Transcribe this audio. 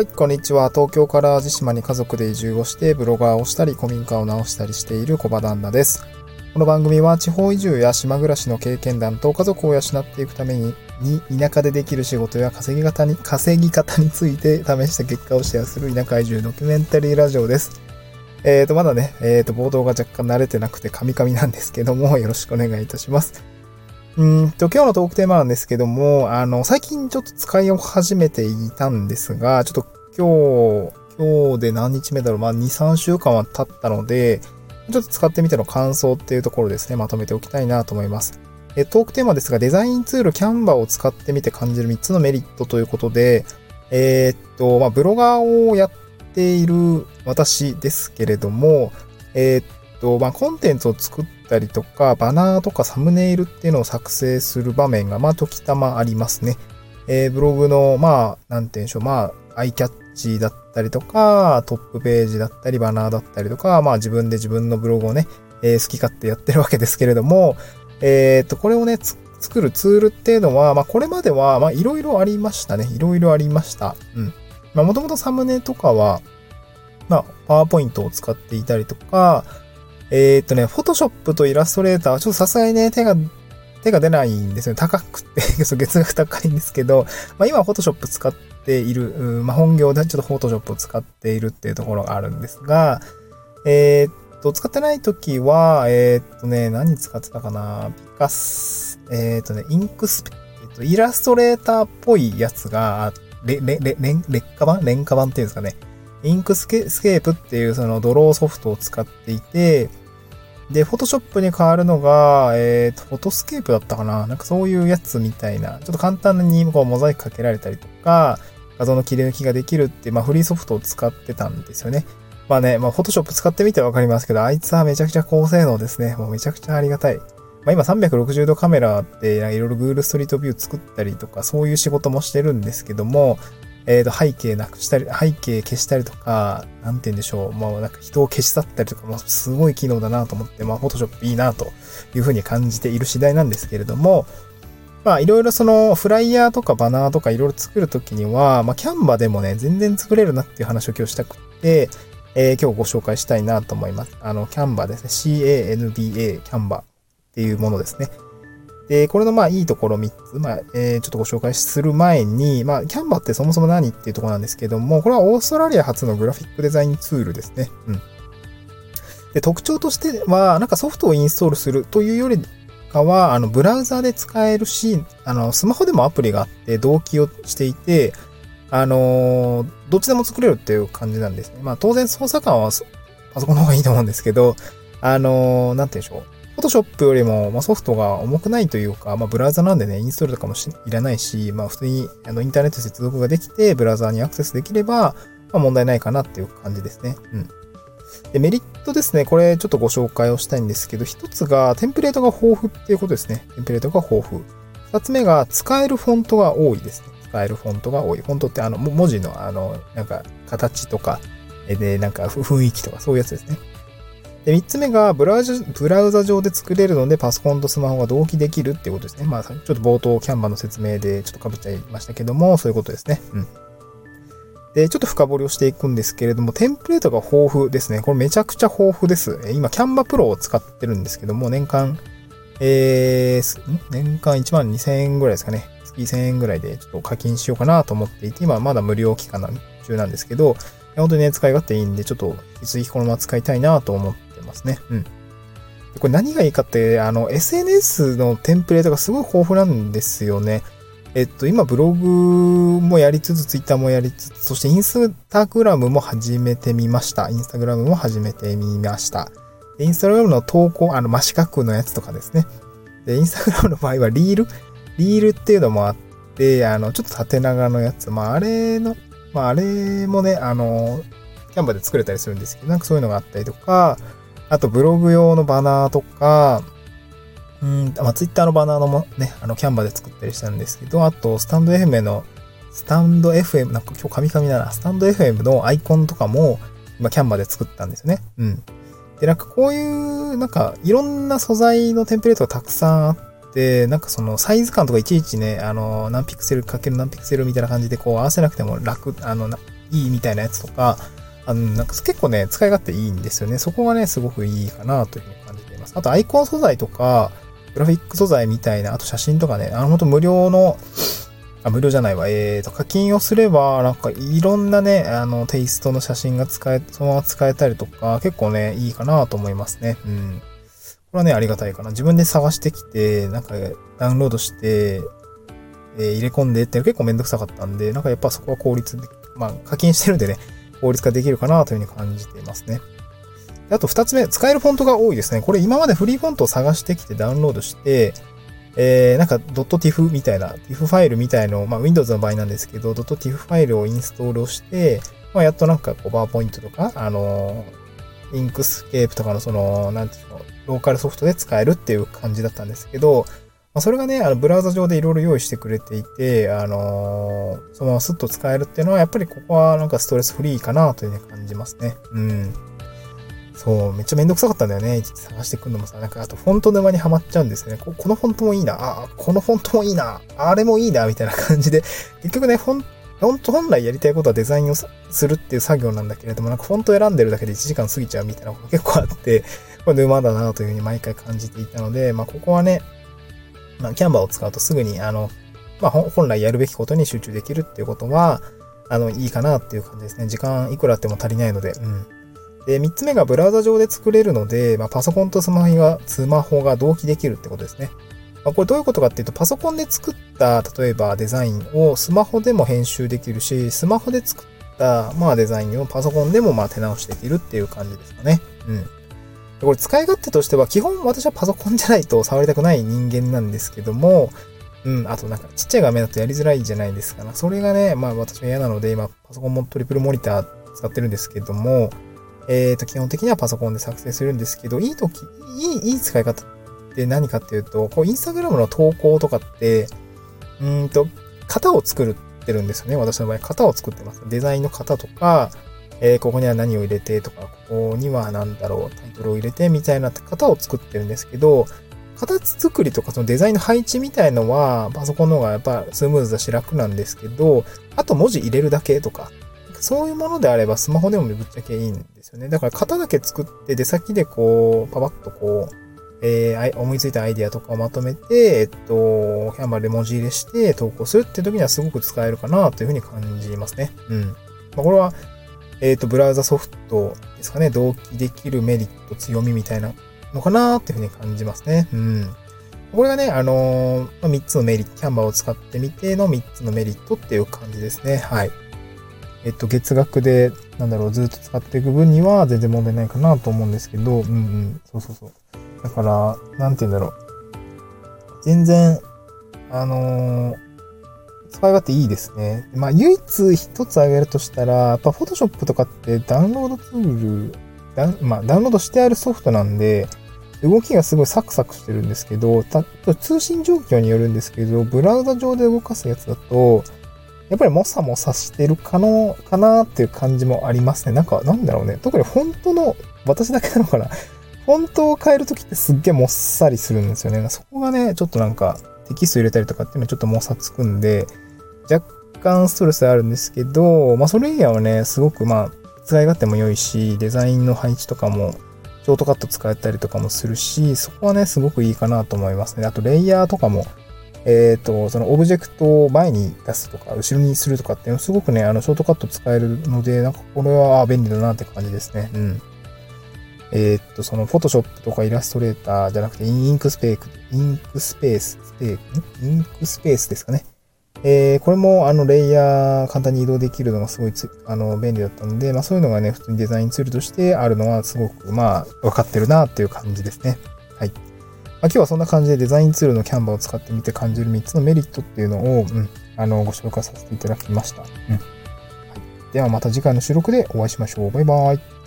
はい、こんにちは。東京から淡路島に家族で移住をして、ブロガーをしたり、古民家を直したりしている小場旦那です。この番組は地方移住や島暮らしの経験談と家族を養っていくために、に田舎でできる仕事や稼ぎ方に、稼ぎ方について試した結果をシェアする田舎移住ドキュメンタリーラジオです。えーと、まだね、えーと、冒頭が若干慣れてなくてカミカミなんですけども、よろしくお願いいたします。うんと、今日のトークテーマなんですけども、あの、最近ちょっと使いを始めていたんですが、ちょっと今日、今日で何日目だろう、まあ2、3週間は経ったので、ちょっと使ってみての感想っていうところですね、まとめておきたいなと思います。えトークテーマですが、デザインツールキャンバーを使ってみて感じる3つのメリットということで、えーっと、まあ、ブロガーをやっている私ですけれども、えーっと、まあ、コンテンツを作ったりとか、バナーとかサムネイルっていうのを作成する場面が、まあ、時たまありますね。えーブログの、まあ、なんて言うんでしょう、まあ、アイキャッチだったりとか、トップページだったり、バナーだったりとか、まあ、自分で自分のブログをね、えー好き勝手やってるわけですけれども、えーっと、これをね、作るツールっていうのは、まあ、これまでは、まあ、いろいろありましたね。いろいろありました。うん。まあ、もともとサムネとかは、まあ、パワーポイントを使っていたりとか、えーっとね、フォトショップとイラストレーターはちょっとさすがにね、手が、手が出ないんですよね。高くて、月額高いんですけど、まあ、今はフォトショップ使っている、うんまあ、本業でちょっとフォトショップを使っているっていうところがあるんですが、えーっと、使ってない時は、えーっとね、何使ってたかな？ピカス、えっとね、インクス、えっと、イラストレーターっぽいやつが、レ、レ、レ、レン、劣化版？廉価版っていうんですかね。インクスケスケープっていうそのドローソフトを使っていて、で、フォトショップに代わるのが、えっ、と、フォトスケープだったかななんかそういうやつみたいな、ちょっと簡単にこうモザイクかけられたりとか、画像の切り抜きができるって、まあフリーソフトを使ってたんですよね。まあね、まあフォトショップ使ってみてわかりますけど、あいつはめちゃくちゃ高性能ですね。もうめちゃくちゃありがたい。まあ今360度カメラっていろいろ Google ストリートビュー作ったりとか、そういう仕事もしてるんですけども、えっ、と、背景なくしたり、背景消したりとか、なんて言うんでしょう。もうなんか人を消し去ったりとか、まあ、すごい機能だなと思って、まあ、フォトショップいいなというふうに感じている次第なんですけれども、まあ、いろいろその、フライヤーとかバナーとかいろいろ作るときには、まあ、キャンバでもね、全然作れるなっていう話を今日したくて、えー今日ご紹介したいなと思います。あの、キャンバですね。C-A-N-B-A、キャンバっていうものですね。で、これのまあいいところ3つ、まあ、えーちょっとご紹介する前に、まあ、キャンバってそもそも何っていうところなんですけども、これはオーストラリア初のグラフィックデザインツールですね。うん。で、特徴としては、なんかソフトをインストールするというよりかは、あの、ブラウザで使えるし、あの、スマホでもアプリがあって同期をしていて、あのーどっちでも作れるっていう感じなんですね。まあ、当然操作感はパソコンの方がいいと思うんですけど、あのーなんて言うんでしょう。フォトショップよりも、ま、ソフトが重くないというか、まあ、ブラウザなんでね、インストールとかもいらないし、まあ、普通にあのインターネット接続ができて、ブラウザにアクセスできれば、まあ、問題ないかなっていう感じですね。うん。で、メリットですね。これちょっとご紹介をしたいんですけど、一つが、テンプレートが豊富っていうことですね。テンプレートが豊富。二つ目が、使えるフォントが多いですね。使えるフォントが多い。フォントって、あの、文字の、あの、なんか、形とか、で、なんか、雰囲気とか、そういうやつですね。で、三つ目がブラウザ、ブラウザ上で作れるので、パソコンとスマホが同期できるっていうことですね。まあ、ちょっと冒頭、キャンバーの説明でちょっと被っちゃいましたけども、そういうことですね。うん。で、ちょっと深掘りをしていくんですけれども、テンプレートが豊富ですね。これめちゃくちゃ豊富です。今、キャンバプロを使ってるんですけども、年間、えー、年間1万2000円ぐらいですかね。月1000円ぐらいでちょっと課金しようかなと思っていて、今まだ無料期間中なんですけど、本当にね、使い勝手いいんで、ちょっと、引き続きこのまま使いたいなと思ってますね。うん。これ何がいいかって、あの、SNS のテンプレートがすごい豊富なんですよね。えっと、今、ブログもやりつつ、ツイッターもやりつつ、そしてインスタグラムも始めてみました。インスタグラムも始めてみました。でインスタグラムの投稿、あの、真四角のやつとかですね。で、インスタグラムの場合は、リール？リールっていうのもあって、あの、ちょっと縦長のやつ。まあ、あれの、まあ、あれもね、あの、キャンバで作れたりするんですけど、なんかそういうのがあったりとか、あとブログ用のバナーとか、うん、まあ、ツイッターのバナーのもね、あの、キャンバで作ったりしたんですけど、あと、スタンド FM の、スタンド FM、なんか今日カミカミだな、スタンド FM のアイコンとかも、今、キャンバで作ったんですよね。うん。で、なんかこういう、なんか、いろんな素材のテンプレートがたくさんあって、なんかそのサイズ感とかいちいちね、あの、何ピクセルかける何ピクセルみたいな感じでこう合わせなくても楽、あの、いいみたいなやつとか、あの、なんか結構ね、使い勝手いいんですよね。そこがね、すごくいいかなというふうに感じています。あとアイコン素材とか、グラフィック素材みたいな、あと写真とかね、あの、ほんと無料の、あ、無料じゃないわ。えーと、課金をすれば、なんかいろんなね、あの、テイストの写真が使え、そのまま使えたりとか、結構ね、いいかなと思いますね。うん。これはね、ありがたいかな。自分で探してきて、なんかダウンロードして、えー、入れ込んでって結構めんどくさかったんで、なんかやっぱそこは効率で、まあ課金してるんでね、効率化できるかなというふうに感じていますね。あと二つ目、使えるフォントが多いですね。これ今までフリーフォントを探してきてダウンロードして、えー、なんか .tiff みたいな、tiff ファイルみたいのを、まあ Windows の場合なんですけど、.tiff ファイルをインストールをして、まあやっとなんかこう、パワーポイントとか、あのー、インクスケープとかのその、なんていうの、ローカルソフトで使えるっていう感じだったんですけど、ま、それがね、あの、ブラウザ上でいろいろ用意してくれていて、あのー、そのままスッと使えるっていうのは、やっぱりここはなんかストレスフリーかなというふうに感じますね。うん。そう、めっちゃめんどくさかったんだよね。探してくるのもさ、なんかあとフォント沼にはまっちゃうんですよね。ここのフォントもいいな。あ、このフォントもいいな。あれもいいな。みたいな感じで、結局ね、フォン本当本来やりたいことはデザインをするっていう作業なんだけれども、なんかフォント選んでるだけで1時間過ぎちゃうみたいなこと結構あって、これ沼だなというふうに毎回感じていたので、まあここはね、まあキャンバーを使うとすぐに、あの、まあ本来やるべきことに集中できるっていうことは、あの、いいかなっていう感じですね。時間いくらあっても足りないので、うん。で、三つ目がブラウザ上で作れるので、まあ、パソコンとスマホが、スマホが同期できるってことですね。まあ、これどういうことかっていうと、パソコンで作った、例えばデザインをスマホでも編集できるし、スマホで作った、まあデザインをパソコンでもまあ手直しできるっていう感じですかね。うん。これ使い勝手としては、基本私はパソコンじゃないと触りたくない人間なんですけども、うん、あとなんかちっちゃい画面だとやりづらいじゃないですかな。それがね、まあ私は嫌なので、今パソコンもトリプルモニター使ってるんですけども、えっ、ー、と、基本的にはパソコンで作成するんですけど、いい時、いい、いい使い方って何かっていうと、こう、インスタグラムの投稿とかって、うんと、型を作ってるんですよね。私の場合、型を作ってます。デザインの型とか、えー、ここには何を入れてとか、ここには何だろう、タイトルを入れてみたいな型を作ってるんですけど、形作りとかそのデザインの配置みたいのは、パソコンの方がやっぱスムーズだし楽なんですけど、あと文字入れるだけとか、そういうものであればスマホでもぶっちゃけいいんですよね。だから型だけ作って出先でこう、パパッとこう、えー、思いついたアイディアとかをまとめて、えっと、キャンバーで文字入れして投稿するって時にはすごく使えるかなというふうに感じますね。うん。まあ、これは、えっ、と、ブラウザソフトですかね、同期できるメリット、強みみたいなのかなっていうふうに感じますね。うん。これがね、あのー、3つのメリット、キャンバーを使ってみての3つのメリットっていう感じですね。はい。えっと、月額で、なんだろう、ずっと使っていく分には全然問題ないかなと思うんですけど、うんうん、そうそうそう。だから、なんて言うんだろう。全然、あのー、使い勝手いいですね。まあ、唯一一つ挙げるとしたら、やっぱ Photoshop とかってダウンロードツール、ダまあ、ダウンロードしてあるソフトなんで、動きがすごいサクサクしてるんですけど、た通信状況によるんですけど、ブラウザ上で動かすやつだと、やっぱりもさもさしてるかの、かなっていう感じもありますね。なんか、なんだろうね。特に本当の、私だけなのかな。フォントを変えるときってすっげえもっさりするんですよね。そこがね、ちょっとなんかテキスト入れたりとかっていうのはちょっともさつくんで、若干ストレスあるんですけど、まあそれ以外はね、すごくまあ使い勝手も良いし、デザインの配置とかもショートカット使えたりとかもするし、そこはね、すごくいいかなと思いますね。あとレイヤーとかも、えっ、ー、と、そのオブジェクトを前に出すとか、後ろにするとかっていうのすごくね、あの、ショートカット使えるので、なんかこれは便利だなって感じですね。うん。えー、っと、その、フォトショップとかイラストレーターじゃなくて、インクスペーク、インクスペース、スペーク、インクスペースですかね。えー、これも、あの、レイヤー簡単に移動できるのがすごいあの、便利だったので、まあそういうのがね、普通にデザインツールとしてあるのはすごく、まあ、分かってるなっていう感じですね。はい。まあ、今日はそんな感じでデザインツールのキャンバーを使ってみて感じる3つのメリットっていうのを、うん、あの、ご紹介させていただきました。うん。はい。ではまた次回の収録でお会いしましょう。バイバーイ。